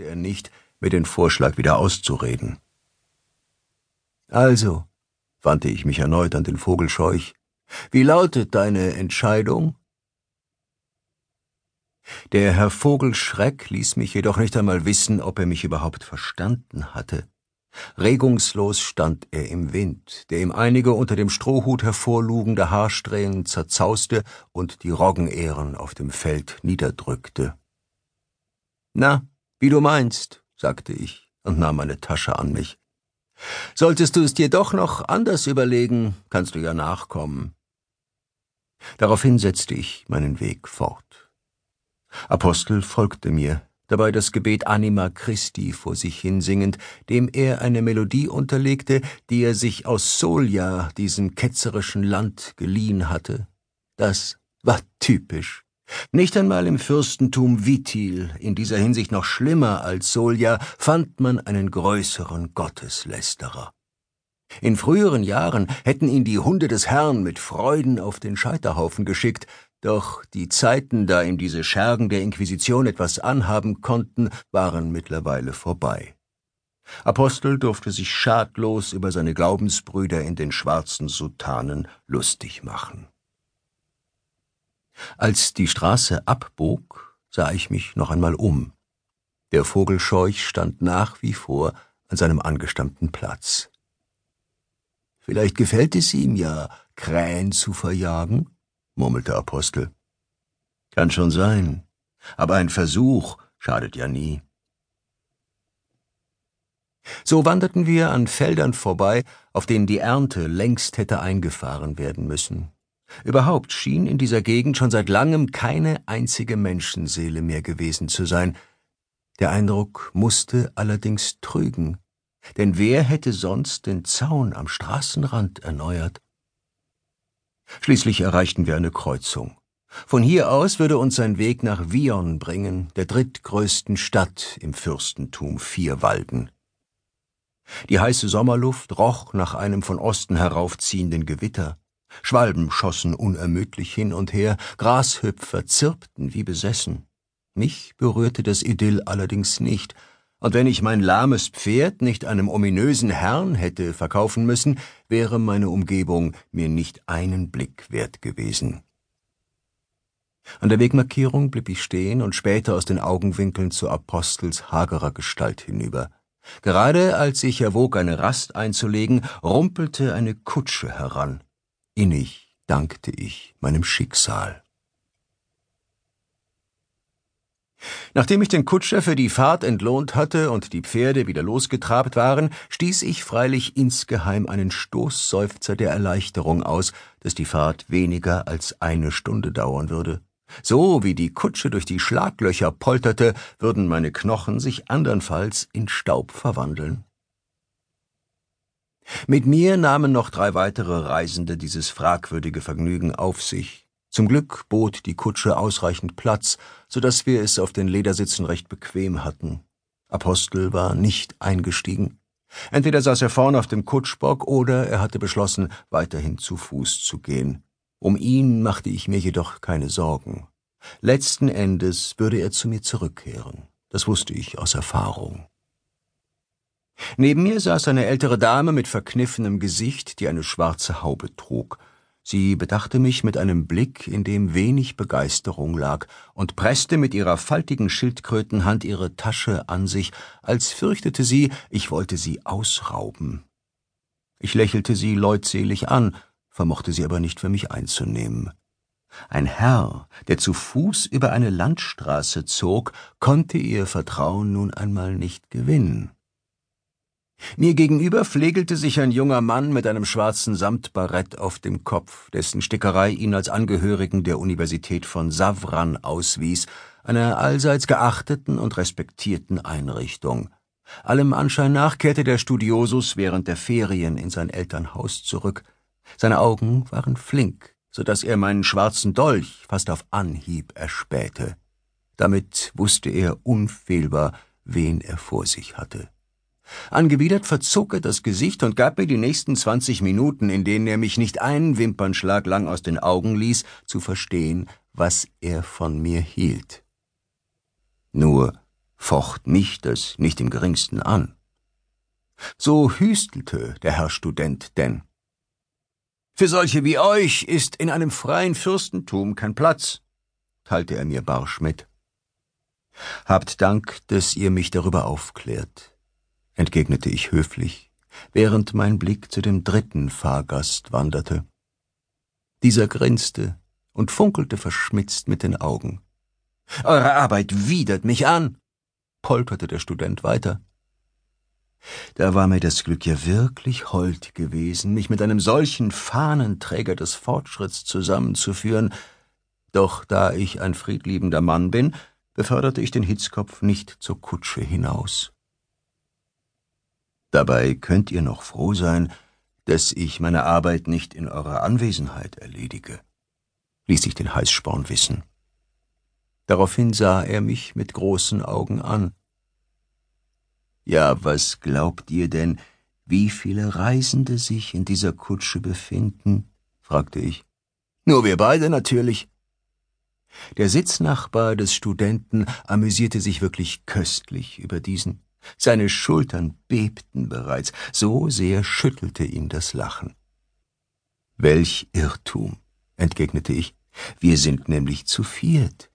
wagte er nicht, mir den Vorschlag wieder auszureden. Also, wandte ich mich erneut an den Vogelscheuch, wie lautet deine Entscheidung? Der Herr Vogelschreck ließ mich jedoch nicht einmal wissen, ob er mich überhaupt verstanden hatte. Regungslos stand er im Wind, der ihm einige unter dem Strohhut hervorlugende Haarsträhnen zerzauste und die Roggenähren auf dem Feld niederdrückte. Na, wie du meinst, sagte ich und nahm meine Tasche an mich. Solltest du es dir doch noch anders überlegen, kannst du ja nachkommen. Daraufhin setzte ich meinen Weg fort. Apostel folgte mir, dabei das Gebet Anima Christi vor sich hinsingend, dem er eine Melodie unterlegte, die er sich aus Solia, diesem ketzerischen Land, geliehen hatte. Das war typisch. Nicht einmal im Fürstentum Vitil, in dieser Hinsicht noch schlimmer als Solia, fand man einen größeren Gotteslästerer. In früheren Jahren hätten ihn die Hunde des Herrn mit Freuden auf den Scheiterhaufen geschickt, doch die Zeiten, da ihm diese Schergen der Inquisition etwas anhaben konnten, waren mittlerweile vorbei. Apostel durfte sich schadlos über seine Glaubensbrüder in den schwarzen Sutanen lustig machen. Als die Straße abbog, sah ich mich noch einmal um. Der Vogelscheuch stand nach wie vor an seinem angestammten Platz. Vielleicht gefällt es ihm ja, Krähen zu verjagen, murmelte Apostel. Kann schon sein, aber ein Versuch schadet ja nie. So wanderten wir an Feldern vorbei, auf denen die Ernte längst hätte eingefahren werden müssen. Überhaupt schien in dieser Gegend schon seit langem keine einzige Menschenseele mehr gewesen zu sein. Der Eindruck musste allerdings trügen, denn wer hätte sonst den Zaun am Straßenrand erneuert? Schließlich erreichten wir eine Kreuzung. Von hier aus würde uns sein Weg nach Vion bringen, der drittgrößten Stadt im Fürstentum Vierwalden. Die heiße Sommerluft roch nach einem von Osten heraufziehenden Gewitter. Schwalben schossen unermüdlich hin und her, Grashüpfer zirpten wie besessen. Mich berührte das Idyll allerdings nicht, und wenn ich mein lahmes Pferd nicht einem ominösen Herrn hätte verkaufen müssen, wäre meine Umgebung mir nicht einen Blick wert gewesen. An der Wegmarkierung blieb ich stehen und spähte aus den Augenwinkeln zu Apostels hagerer Gestalt hinüber. Gerade als ich erwog, eine Rast einzulegen, rumpelte eine Kutsche heran. Innig dankte ich meinem Schicksal. Nachdem ich den Kutscher für die Fahrt entlohnt hatte und die Pferde wieder losgetrabt waren, stieß ich freilich insgeheim einen Stoßseufzer der Erleichterung aus, dass die Fahrt weniger als eine Stunde dauern würde. So wie die Kutsche durch die Schlaglöcher polterte, würden meine Knochen sich andernfalls in Staub verwandeln. Mit mir nahmen noch drei weitere Reisende dieses fragwürdige Vergnügen auf sich, zum Glück bot die Kutsche ausreichend Platz, so dass wir es auf den Ledersitzen recht bequem hatten. Apostel war nicht eingestiegen. Entweder saß er vorn auf dem Kutschbock oder er hatte beschlossen, weiterhin zu Fuß zu gehen. Um ihn machte ich mir jedoch keine Sorgen. Letzten Endes würde er zu mir zurückkehren. Das wusste ich aus Erfahrung. Neben mir saß eine ältere Dame mit verkniffenem Gesicht, die eine schwarze Haube trug. Sie bedachte mich mit einem Blick, in dem wenig Begeisterung lag, und presste mit ihrer faltigen Schildkrötenhand ihre Tasche an sich, als fürchtete sie, ich wollte sie ausrauben. Ich lächelte sie leutselig an, vermochte sie aber nicht für mich einzunehmen. Ein Herr, der zu Fuß über eine Landstraße zog, konnte ihr Vertrauen nun einmal nicht gewinnen. Mir gegenüber pflegelte sich ein junger Mann mit einem schwarzen Samtbarett auf dem Kopf, dessen Stickerei ihn als Angehörigen der Universität von Savran auswies, einer allseits geachteten und respektierten Einrichtung. Allem Anschein nach kehrte der Studiosus während der Ferien in sein Elternhaus zurück. Seine Augen waren flink, so dass er meinen schwarzen Dolch fast auf Anhieb erspähte. Damit wusste er unfehlbar, wen er vor sich hatte. Angewidert verzog er das Gesicht und gab mir die nächsten zwanzig Minuten, in denen er mich nicht einen Wimpernschlag lang aus den Augen ließ, zu verstehen, was er von mir hielt. Nur focht mich das nicht im geringsten an. So hüstelte der Herr Student denn. Für solche wie euch ist in einem freien Fürstentum kein Platz, teilte er mir barsch mit. Habt Dank, dass ihr mich darüber aufklärt, entgegnete ich höflich, während mein Blick zu dem dritten Fahrgast wanderte. Dieser grinste und funkelte verschmitzt mit den Augen. Eure Arbeit widert mich an, polterte der Student weiter. Da war mir das Glück ja wirklich hold gewesen, mich mit einem solchen Fahnenträger des Fortschritts zusammenzuführen, doch da ich ein friedliebender Mann bin, beförderte ich den Hitzkopf nicht zur Kutsche hinaus. Dabei könnt ihr noch froh sein, dass ich meine Arbeit nicht in eurer Anwesenheit erledige, ließ ich den Heißsporn wissen. Daraufhin sah er mich mit großen Augen an. Ja, was glaubt ihr denn, wie viele Reisende sich in dieser Kutsche befinden? fragte ich. Nur wir beide natürlich. Der Sitznachbar des Studenten amüsierte sich wirklich köstlich über diesen. Seine Schultern bebten bereits, so sehr schüttelte ihn das Lachen. Welch Irrtum, entgegnete ich, wir sind nämlich zu viert.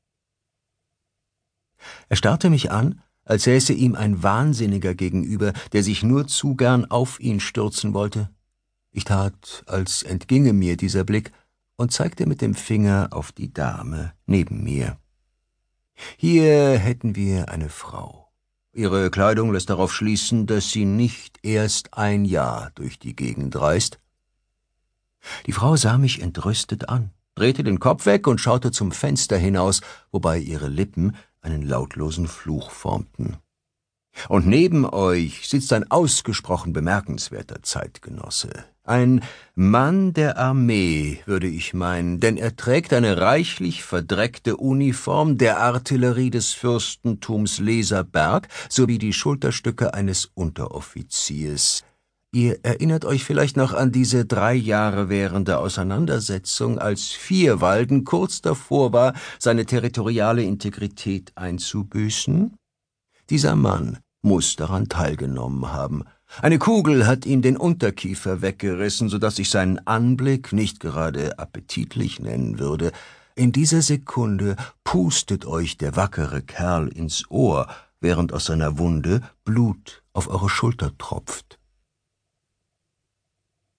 Er starrte mich an, als säße ihm ein Wahnsinniger gegenüber, der sich nur zu gern auf ihn stürzen wollte. Ich tat, als entginge mir dieser Blick, und zeigte mit dem Finger auf die Dame neben mir. Hier hätten wir eine Frau. Ihre Kleidung lässt darauf schließen, dass sie nicht erst ein Jahr durch die Gegend reist. Die Frau sah mich entrüstet an, drehte den Kopf weg und schaute zum Fenster hinaus, wobei ihre Lippen einen lautlosen Fluch formten. Und neben euch sitzt ein ausgesprochen bemerkenswerter Zeitgenosse. Ein Mann der Armee, würde ich meinen, denn er trägt eine reichlich verdreckte Uniform der Artillerie des Fürstentums Leserberg sowie die Schulterstücke eines Unteroffiziers. Ihr erinnert euch vielleicht noch an diese drei Jahre währende Auseinandersetzung, als Vierwalden kurz davor war, seine territoriale Integrität einzubüßen? Dieser Mann muss daran teilgenommen haben. Eine Kugel hat ihm den Unterkiefer weggerissen, so dass ich seinen Anblick nicht gerade appetitlich nennen würde. In dieser Sekunde pustet euch der wackere Kerl ins Ohr, während aus seiner Wunde Blut auf eure Schulter tropft.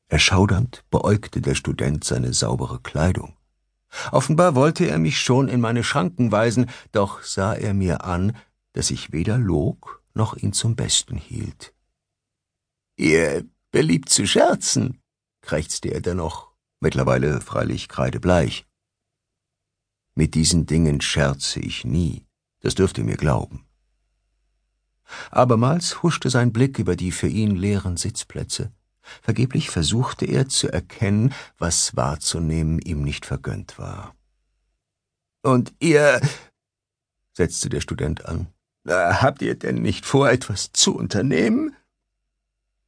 Erschaudernd beäugte der Student seine saubere Kleidung. Offenbar wollte er mich schon in meine Schranken weisen, doch sah er mir an, dass ich weder log noch ihn zum Besten hielt. Ihr beliebt zu scherzen, krächzte er dennoch, mittlerweile freilich kreidebleich. Mit diesen Dingen scherze ich nie, das dürft ihr mir glauben. Abermals huschte sein Blick über die für ihn leeren Sitzplätze. Vergeblich versuchte er zu erkennen, was wahrzunehmen ihm nicht vergönnt war. Und ihr, setzte der Student an, habt ihr denn nicht vor, etwas zu unternehmen?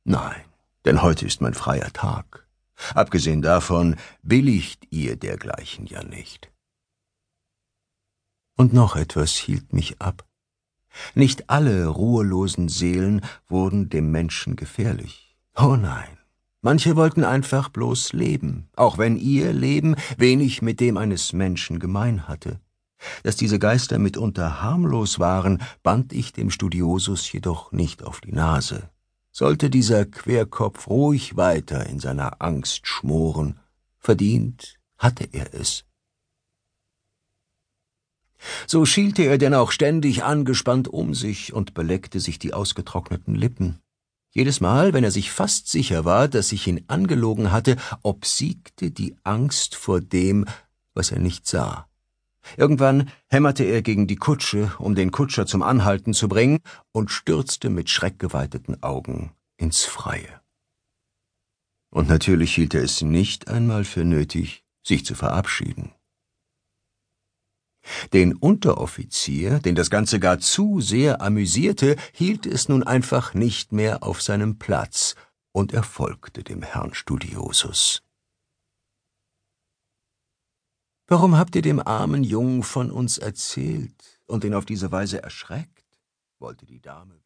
Nein, denn heute ist mein freier Tag. Abgesehen davon billigt ihr dergleichen ja nicht. Und noch etwas hielt mich ab. Nicht alle ruhelosen Seelen wurden dem Menschen gefährlich. Oh nein. Manche wollten einfach bloß leben, auch wenn ihr Leben wenig mit dem eines Menschen gemein hatte. Dass diese Geister mitunter harmlos waren, band ich dem Studiosus jedoch nicht auf die Nase. Sollte dieser Querkopf ruhig weiter in seiner Angst schmoren, verdient hatte er es. So schielte er denn auch ständig angespannt um sich und beleckte sich die ausgetrockneten Lippen. Jedes Mal, wenn er sich fast sicher war, dass ich ihn angelogen hatte, obsiegte die Angst vor dem, was er nicht sah. Irgendwann hämmerte er gegen die Kutsche, um den Kutscher zum Anhalten zu bringen, und stürzte mit schreckgeweiteten Augen ins Freie. Und natürlich hielt er es nicht einmal für nötig, sich zu verabschieden. Den Unteroffizier, den das Ganze gar zu sehr amüsierte, hielt es nun einfach nicht mehr auf seinem Platz, und er folgte dem Herrn Studiosus. Warum habt ihr dem armen Jungen von uns erzählt und ihn auf diese Weise erschreckt? wollte die Dame